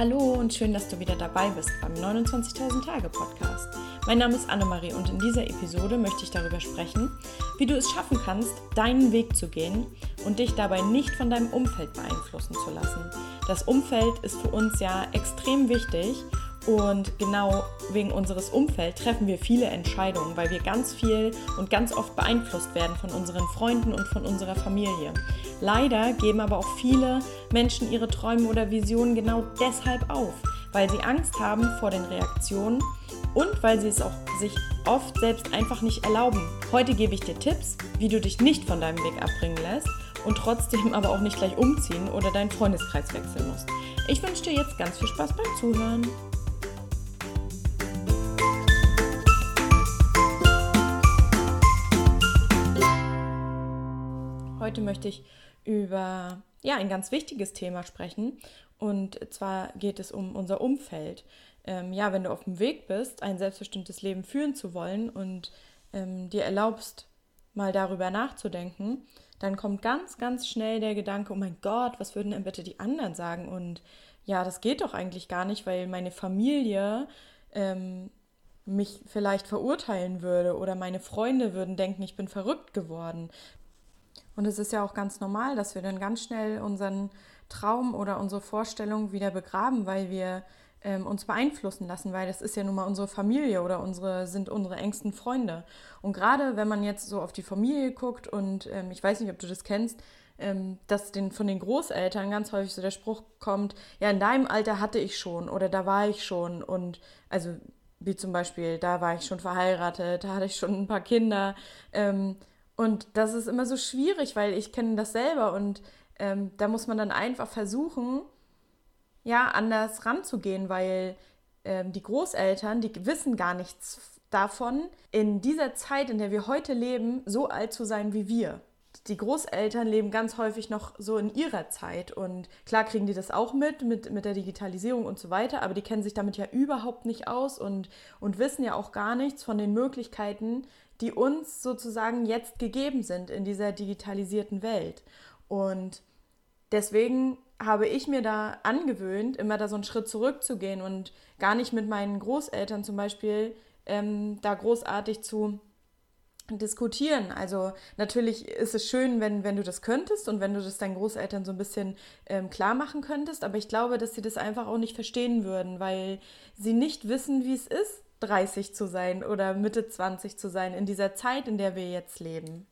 Hallo und schön, dass du wieder dabei bist beim 29.000 Tage Podcast. Mein Name ist Annemarie und in dieser Episode möchte ich darüber sprechen, wie du es schaffen kannst, deinen Weg zu gehen und dich dabei nicht von deinem Umfeld beeinflussen zu lassen. Das Umfeld ist für uns ja extrem wichtig und genau wegen unseres Umfelds treffen wir viele Entscheidungen, weil wir ganz viel und ganz oft beeinflusst werden von unseren Freunden und von unserer Familie. Leider geben aber auch viele Menschen ihre Träume oder Visionen genau deshalb auf, weil sie Angst haben vor den Reaktionen und weil sie es auch sich oft selbst einfach nicht erlauben. Heute gebe ich dir Tipps, wie du dich nicht von deinem Weg abbringen lässt und trotzdem aber auch nicht gleich umziehen oder deinen Freundeskreis wechseln musst. Ich wünsche dir jetzt ganz viel Spaß beim Zuhören. Heute möchte ich über ja, ein ganz wichtiges Thema sprechen. Und zwar geht es um unser Umfeld. Ähm, ja, wenn du auf dem Weg bist, ein selbstbestimmtes Leben führen zu wollen und ähm, dir erlaubst, mal darüber nachzudenken, dann kommt ganz, ganz schnell der Gedanke, oh mein Gott, was würden denn bitte die anderen sagen? Und ja, das geht doch eigentlich gar nicht, weil meine Familie ähm, mich vielleicht verurteilen würde oder meine Freunde würden denken, ich bin verrückt geworden. Und es ist ja auch ganz normal, dass wir dann ganz schnell unseren Traum oder unsere Vorstellung wieder begraben, weil wir ähm, uns beeinflussen lassen, weil das ist ja nun mal unsere Familie oder unsere sind unsere engsten Freunde. Und gerade wenn man jetzt so auf die Familie guckt und ähm, ich weiß nicht, ob du das kennst, ähm, dass den, von den Großeltern ganz häufig so der Spruch kommt, ja, in deinem Alter hatte ich schon oder da war ich schon und also wie zum Beispiel, da war ich schon verheiratet, da hatte ich schon ein paar Kinder. Ähm, und das ist immer so schwierig, weil ich kenne das selber und ähm, da muss man dann einfach versuchen, ja, anders ranzugehen, weil ähm, die Großeltern, die wissen gar nichts davon, in dieser Zeit, in der wir heute leben, so alt zu sein wie wir. Die Großeltern leben ganz häufig noch so in ihrer Zeit und klar kriegen die das auch mit, mit, mit der Digitalisierung und so weiter, aber die kennen sich damit ja überhaupt nicht aus und, und wissen ja auch gar nichts von den Möglichkeiten, die uns sozusagen jetzt gegeben sind in dieser digitalisierten Welt. Und deswegen habe ich mir da angewöhnt, immer da so einen Schritt zurückzugehen und gar nicht mit meinen Großeltern zum Beispiel ähm, da großartig zu diskutieren. Also natürlich ist es schön, wenn, wenn du das könntest und wenn du das deinen Großeltern so ein bisschen ähm, klar machen könntest, aber ich glaube, dass sie das einfach auch nicht verstehen würden, weil sie nicht wissen, wie es ist, 30 zu sein oder Mitte 20 zu sein in dieser Zeit, in der wir jetzt leben.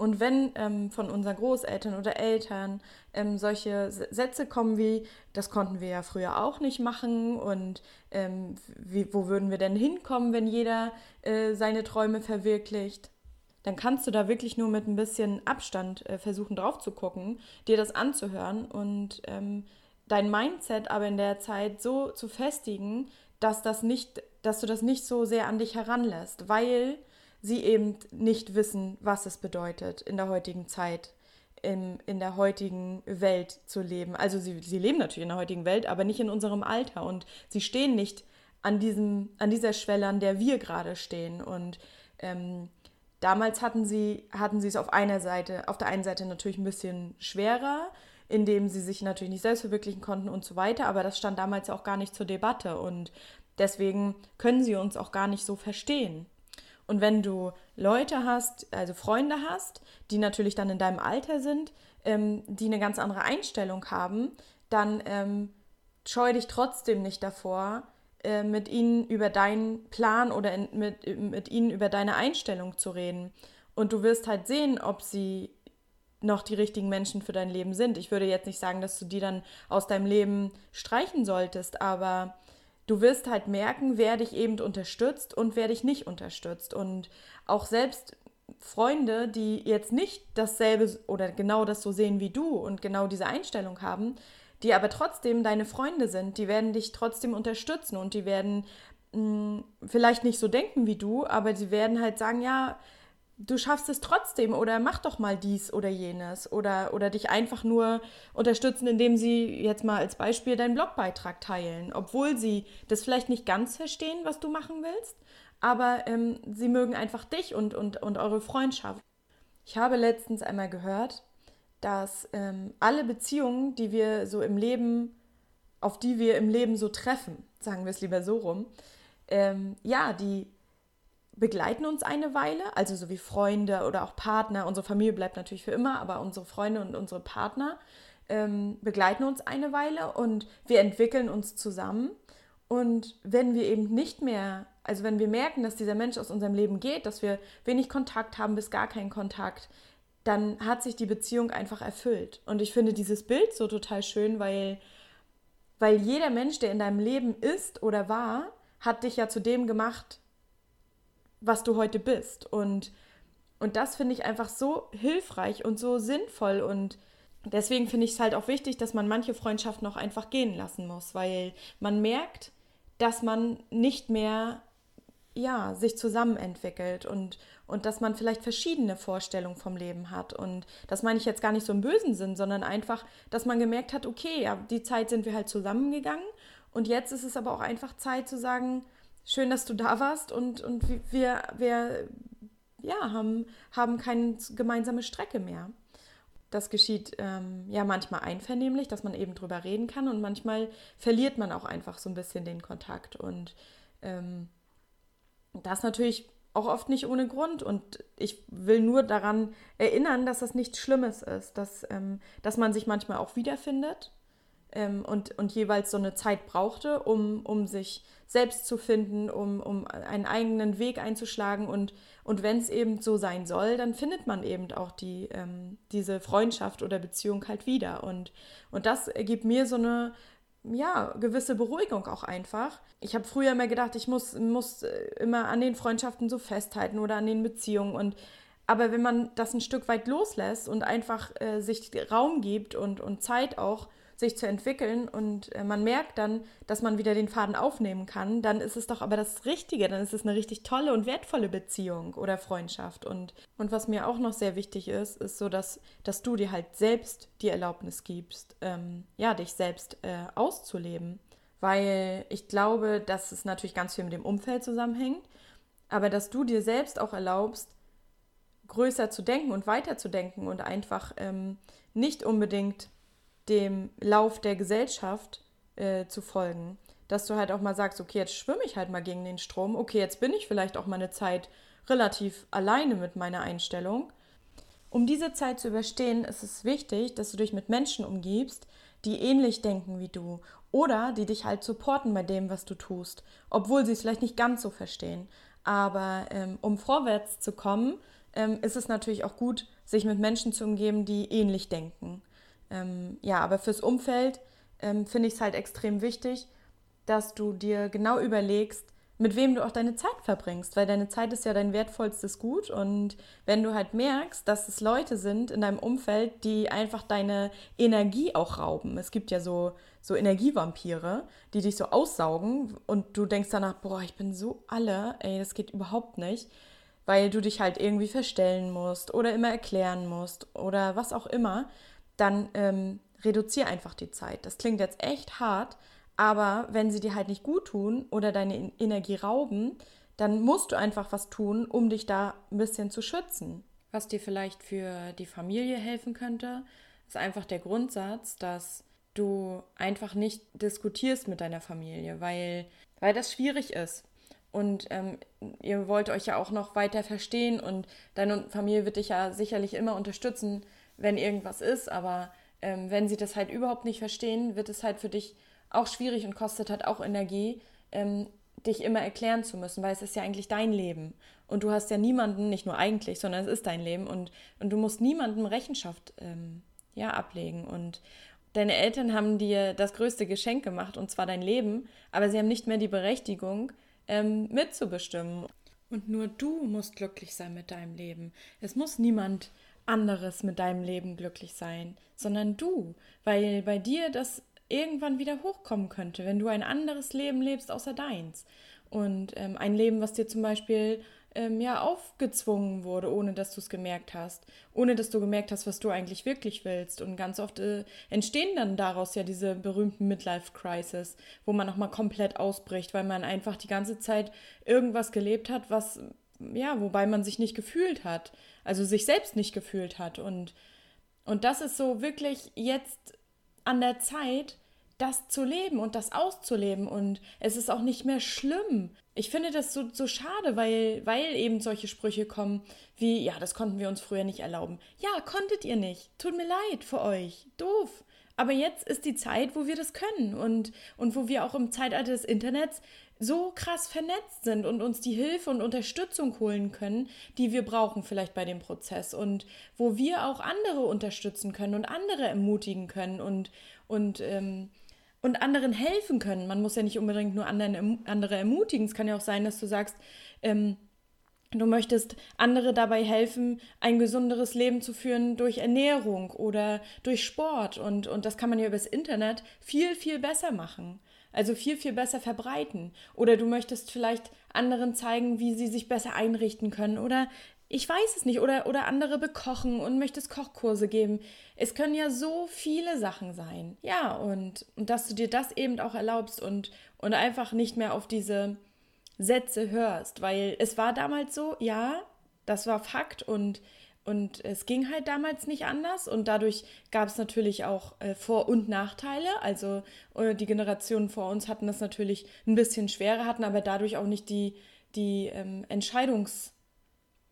Und wenn ähm, von unseren Großeltern oder Eltern ähm, solche Sätze kommen wie, das konnten wir ja früher auch nicht machen und ähm, wie, wo würden wir denn hinkommen, wenn jeder äh, seine Träume verwirklicht, dann kannst du da wirklich nur mit ein bisschen Abstand äh, versuchen drauf zu gucken, dir das anzuhören und ähm, dein Mindset aber in der Zeit so zu festigen, dass das nicht dass du das nicht so sehr an dich heranlässt, weil sie eben nicht wissen, was es bedeutet, in der heutigen Zeit, in, in der heutigen Welt zu leben. Also sie, sie leben natürlich in der heutigen Welt, aber nicht in unserem Alter und sie stehen nicht an, diesem, an dieser Schwelle, an der wir gerade stehen. Und ähm, damals hatten sie, hatten sie es auf einer Seite, auf der einen Seite natürlich ein bisschen schwerer, indem sie sich natürlich nicht selbst verwirklichen konnten und so weiter, aber das stand damals auch gar nicht zur Debatte. Und Deswegen können sie uns auch gar nicht so verstehen. Und wenn du Leute hast, also Freunde hast, die natürlich dann in deinem Alter sind, ähm, die eine ganz andere Einstellung haben, dann ähm, scheu dich trotzdem nicht davor, äh, mit ihnen über deinen Plan oder in, mit, mit ihnen über deine Einstellung zu reden. Und du wirst halt sehen, ob sie noch die richtigen Menschen für dein Leben sind. Ich würde jetzt nicht sagen, dass du die dann aus deinem Leben streichen solltest, aber du wirst halt merken, wer dich eben unterstützt und wer dich nicht unterstützt. Und auch selbst Freunde, die jetzt nicht dasselbe oder genau das so sehen wie du und genau diese Einstellung haben, die aber trotzdem deine Freunde sind, die werden dich trotzdem unterstützen und die werden mh, hm, vielleicht nicht so denken wie du, aber sie werden halt sagen, ja, du schaffst es trotzdem oder mach doch mal dies oder jenes oder, oder dich einfach nur unterstützen, indem sie jetzt mal als Beispiel deinen Blogbeitrag teilen, obwohl sie das vielleicht nicht ganz verstehen, was du machen willst, aber ähm, sie mögen einfach dich und, und, und eure Freundschaft. Ich habe letztens einmal gehört, dass ähm, alle Beziehungen, die wir so im Leben auf die wir im Leben so treffen, sagen wir es lieber so rum, ähm, ja, die begleiten uns eine Weile, also so wie Freunde oder auch Partner. Unsere Familie bleibt natürlich für immer, aber unsere Freunde und unsere Partner ähm, begleiten uns eine Weile und wir entwickeln uns zusammen. Und wenn wir eben nicht mehr, also wenn wir merken, dass dieser Mensch aus unserem Leben geht, dass wir wenig Kontakt haben bis gar keinen Kontakt, dann hat sich die Beziehung einfach erfüllt. Und ich finde dieses Bild so total schön, weil, weil jeder Mensch, der in deinem Leben ist oder war, hat dich ja zu dem gemacht, was du heute bist. Und, und das finde ich einfach so hilfreich und so sinnvoll. Und deswegen finde ich es halt auch wichtig, dass man manche Freundschaften auch einfach gehen lassen muss, weil man merkt, dass man nicht mehr ja, sich zusammen entwickelt und, und dass man vielleicht verschiedene Vorstellungen vom Leben hat. Und das meine ich jetzt gar nicht so im bösen Sinn, sondern einfach, dass man gemerkt hat, okay, ja, die Zeit sind wir halt zusammengegangen und jetzt ist es aber auch einfach Zeit zu sagen, schön, dass du da warst und, und wir, wir ja, haben, haben keine gemeinsame Strecke mehr. Das geschieht ähm, ja manchmal einvernehmlich, dass man eben drüber reden kann und manchmal verliert man auch einfach so ein bisschen den Kontakt und ähm, das natürlich auch oft nicht ohne Grund. Und ich will nur daran erinnern, dass das nichts Schlimmes ist, dass, ähm, dass man sich manchmal auch wiederfindet ähm, und, und jeweils so eine Zeit brauchte, um, um sich selbst zu finden, um, um einen eigenen Weg einzuschlagen. Und, und wenn es eben so sein soll, dann findet man eben auch die, ähm, diese Freundschaft oder Beziehung halt wieder. Und, und das gibt mir so eine ja, gewisse Beruhigung auch einfach. Ich habe früher immer gedacht, ich muss, muss äh, immer an den Freundschaften so festhalten oder an den Beziehungen. Und aber wenn man das ein Stück weit loslässt und einfach äh, sich Raum gibt und, und Zeit auch, sich zu entwickeln und äh, man merkt dann, dass man wieder den Faden aufnehmen kann, dann ist es doch aber das Richtige, dann ist es eine richtig tolle und wertvolle Beziehung oder Freundschaft. Und, und was mir auch noch sehr wichtig ist, ist so, dass, dass du dir halt selbst die Erlaubnis gibst, ähm, ja, dich selbst äh, auszuleben. Weil ich glaube, dass es natürlich ganz viel mit dem Umfeld zusammenhängt, aber dass du dir selbst auch erlaubst, größer zu denken und weiter zu denken und einfach ähm, nicht unbedingt dem Lauf der Gesellschaft äh, zu folgen. Dass du halt auch mal sagst, okay, jetzt schwimme ich halt mal gegen den Strom, okay, jetzt bin ich vielleicht auch mal eine Zeit relativ alleine mit meiner Einstellung. Um diese Zeit zu überstehen, ist es wichtig, dass du dich mit Menschen umgibst, die ähnlich denken wie du oder die dich halt supporten bei dem, was du tust, obwohl sie es vielleicht nicht ganz so verstehen. Aber ähm, um vorwärts zu kommen, ähm, ist es natürlich auch gut, sich mit Menschen zu umgeben, die ähnlich denken. Ähm, ja, aber fürs Umfeld ähm, finde ich es halt extrem wichtig, dass du dir genau überlegst, mit wem du auch deine Zeit verbringst, weil deine Zeit ist ja dein wertvollstes Gut und wenn du halt merkst, dass es Leute sind in deinem Umfeld, die einfach deine Energie auch rauben. Es gibt ja so, so Energievampire, die dich so aussaugen und du denkst danach, boah, ich bin so alle, ey, das geht überhaupt nicht, weil du dich halt irgendwie verstellen musst oder immer erklären musst oder was auch immer dann ähm, reduziere einfach die Zeit. Das klingt jetzt echt hart, aber wenn sie dir halt nicht gut tun oder deine Energie rauben, dann musst du einfach was tun, um dich da ein bisschen zu schützen. Was dir vielleicht für die Familie helfen könnte, ist einfach der Grundsatz, dass du einfach nicht diskutierst mit deiner Familie, weil, weil das schwierig ist. Und ähm, ihr wollt euch ja auch noch weiter verstehen und deine Familie wird dich ja sicherlich immer unterstützen, wenn irgendwas ist, aber ähm, wenn sie das halt überhaupt nicht verstehen, wird es halt für dich auch schwierig und kostet halt auch Energie, ähm, dich immer erklären zu müssen, weil es ist ja eigentlich dein Leben. Und du hast ja niemanden, nicht nur eigentlich, sondern es ist dein Leben und, und du musst niemandem Rechenschaft ähm, ja, ablegen. Und deine Eltern haben dir das größte Geschenk gemacht, und zwar dein Leben, aber sie haben nicht mehr die Berechtigung, ähm, mitzubestimmen. Und nur du musst glücklich sein mit deinem Leben. Es muss niemand anderes mit deinem Leben glücklich sein, sondern du, weil bei dir das irgendwann wieder hochkommen könnte, wenn du ein anderes Leben lebst außer deins. Und ähm, ein Leben, was dir zum Beispiel ähm, ja aufgezwungen wurde, ohne dass du es gemerkt hast, ohne dass du gemerkt hast, was du eigentlich wirklich willst. Und ganz oft äh, entstehen dann daraus ja diese berühmten Midlife-Crisis, wo man nochmal komplett ausbricht, weil man einfach die ganze Zeit irgendwas gelebt hat, was ja, wobei man sich nicht gefühlt hat, also sich selbst nicht gefühlt hat. Und, und das ist so wirklich jetzt an der Zeit, das zu leben und das auszuleben. Und es ist auch nicht mehr schlimm. Ich finde das so, so schade, weil, weil eben solche Sprüche kommen wie, ja, das konnten wir uns früher nicht erlauben. Ja, konntet ihr nicht. Tut mir leid für euch. Doof. Aber jetzt ist die Zeit, wo wir das können und, und wo wir auch im Zeitalter des Internets so krass vernetzt sind und uns die Hilfe und Unterstützung holen können, die wir brauchen vielleicht bei dem Prozess und wo wir auch andere unterstützen können und andere ermutigen können und, und, ähm, und anderen helfen können. Man muss ja nicht unbedingt nur anderen, andere ermutigen. Es kann ja auch sein, dass du sagst, ähm, Du möchtest andere dabei helfen, ein gesunderes Leben zu führen durch Ernährung oder durch Sport. Und, und das kann man ja übers Internet viel, viel besser machen. Also viel, viel besser verbreiten. Oder du möchtest vielleicht anderen zeigen, wie sie sich besser einrichten können. Oder ich weiß es nicht. Oder, oder andere bekochen und möchtest Kochkurse geben. Es können ja so viele Sachen sein. Ja, und, und dass du dir das eben auch erlaubst und, und einfach nicht mehr auf diese Sätze hörst, weil es war damals so, ja, das war Fakt und, und es ging halt damals nicht anders und dadurch gab es natürlich auch äh, Vor- und Nachteile. Also äh, die Generationen vor uns hatten das natürlich ein bisschen schwerer, hatten aber dadurch auch nicht die, die ähm, Entscheidungs-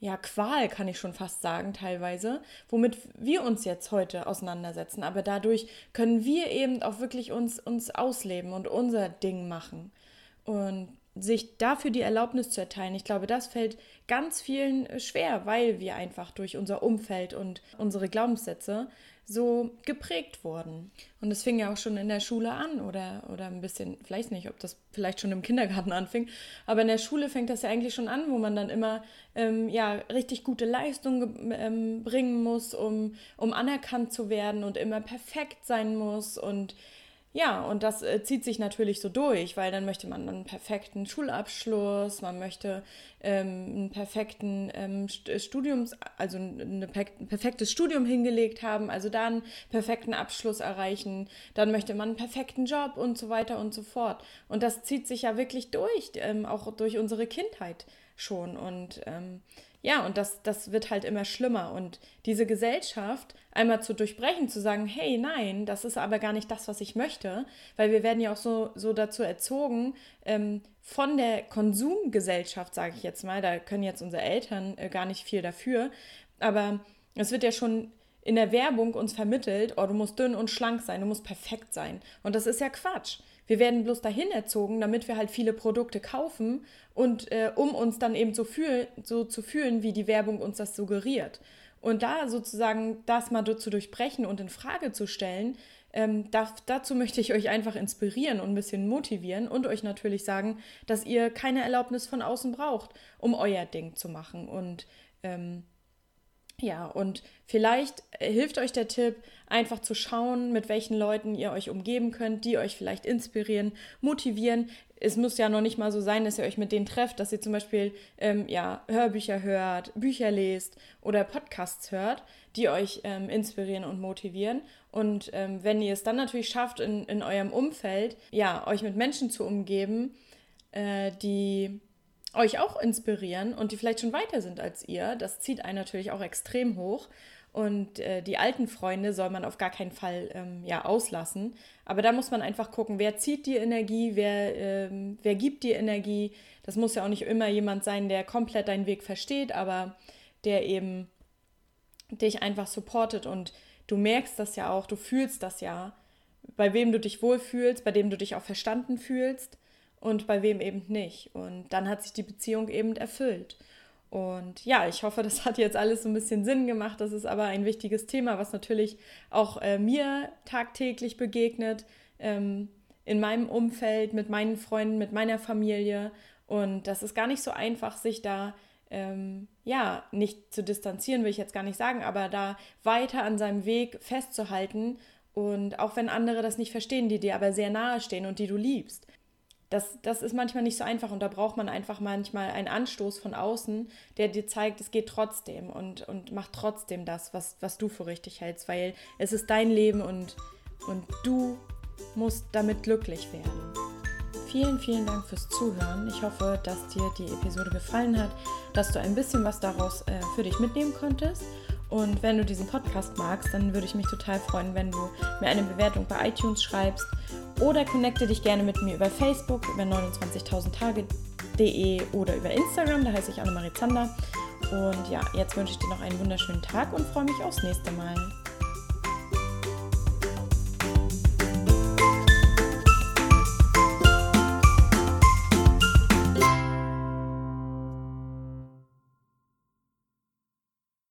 ja, kann ich schon fast sagen, teilweise, womit wir uns jetzt heute auseinandersetzen. Aber dadurch können wir eben auch wirklich uns, uns ausleben und unser Ding machen. Und sich dafür die Erlaubnis zu erteilen, ich glaube, das fällt ganz vielen äh, schwer, weil wir einfach durch unser Umfeld und unsere Glaubenssätze so geprägt wurden. Und es fing ja auch schon in der Schule an oder, oder ein bisschen, vielleicht nicht, ob das vielleicht schon im Kindergarten anfing, aber in der Schule fängt das ja eigentlich schon an, wo man dann immer ähm, ja, richtig gute Leistungen ähm, bringen muss, um, um anerkannt zu werden und immer perfekt sein muss und ja, und das äh, zieht sich natürlich so durch, weil dann möchte man einen perfekten Schulabschluss, man möchte ähm, einen perfekten ähm, äh, Studiums, also ein perfektes Studium hingelegt haben, also dann einen perfekten Abschluss erreichen, dann möchte man einen perfekten Job und so weiter und so fort. Und das zieht sich ja wirklich durch, ähm, auch durch unsere Kindheit schon. Und ähm, ja, und das, das wird halt immer schlimmer. Und diese Gesellschaft einmal zu durchbrechen, zu sagen, hey, nein, das ist aber gar nicht das, was ich möchte, weil wir werden ja auch so, so dazu erzogen, ähm, von der Konsumgesellschaft, sage ich jetzt mal, da können jetzt unsere Eltern äh, gar nicht viel dafür, aber es wird ja schon in der Werbung uns vermittelt, oh, du musst dünn und schlank sein, du musst perfekt sein. Und das ist ja Quatsch. Wir werden bloß dahin erzogen, damit wir halt viele Produkte kaufen und äh, um uns dann eben so, fühl, so zu fühlen, wie die Werbung uns das suggeriert. Und da sozusagen das mal zu durchbrechen und in Frage zu stellen, ähm, da, dazu möchte ich euch einfach inspirieren und ein bisschen motivieren und euch natürlich sagen, dass ihr keine Erlaubnis von außen braucht, um euer Ding zu machen. Und ähm, ja, und vielleicht hilft euch der Tipp, einfach zu schauen, mit welchen Leuten ihr euch umgeben könnt, die euch vielleicht inspirieren, motivieren. Es muss ja noch nicht mal so sein, dass ihr euch mit denen trefft, dass ihr zum Beispiel ähm, ja, Hörbücher hört, Bücher lest oder Podcasts hört, die euch ähm, inspirieren und motivieren. Und ähm, wenn ihr es dann natürlich schafft, in, in eurem Umfeld, ja, euch mit Menschen zu umgeben, äh, die euch auch inspirieren und die vielleicht schon weiter sind als ihr. Das zieht einen natürlich auch extrem hoch. Und äh, die alten Freunde soll man auf gar keinen Fall ähm, ja, auslassen. Aber da muss man einfach gucken, wer zieht die Energie, wer, ähm, wer gibt die Energie. Das muss ja auch nicht immer jemand sein, der komplett deinen Weg versteht, aber der eben dich einfach supportet. Und du merkst das ja auch, du fühlst das ja, bei wem du dich wohlfühlst, bei dem du dich auch verstanden fühlst und bei wem eben nicht. Und dann hat sich die Beziehung eben erfüllt. Und ja, ich hoffe, das hat jetzt alles so ein bisschen Sinn gemacht. Das ist aber ein wichtiges Thema, was natürlich auch äh, mir tagtäglich begegnet, ähm, in meinem Umfeld, mit meinen Freunden, mit meiner Familie. Und das ist gar nicht so einfach, sich da ähm, ja nicht zu distanzieren, will ich jetzt gar nicht sagen, aber da weiter an seinem Weg festzuhalten. Und auch wenn andere das nicht verstehen, die dir aber sehr nahe stehen und die du liebst das, das ist manchmal nicht so einfach und da braucht man einfach manchmal einen Anstoß von außen, der dir zeigt, es geht trotzdem und, und macht trotzdem das, was, was du für richtig hältst, weil es ist dein Leben und, und du musst damit glücklich werden. Vielen, vielen Dank fürs Zuhören. Ich hoffe, dass dir die Episode gefallen hat, dass du ein bisschen was daraus äh, für dich mitnehmen konntest. Und wenn du diesen Podcast magst, dann würde ich mich total freuen, wenn du mir eine Bewertung bei iTunes schreibst oder connecte dich gerne mit mir über Facebook, über 29.000 Tage.de oder über Instagram, da heiße ich Annemarie Zander. Und ja, jetzt wünsche ich dir noch einen wunderschönen Tag und freue mich aufs nächste Mal.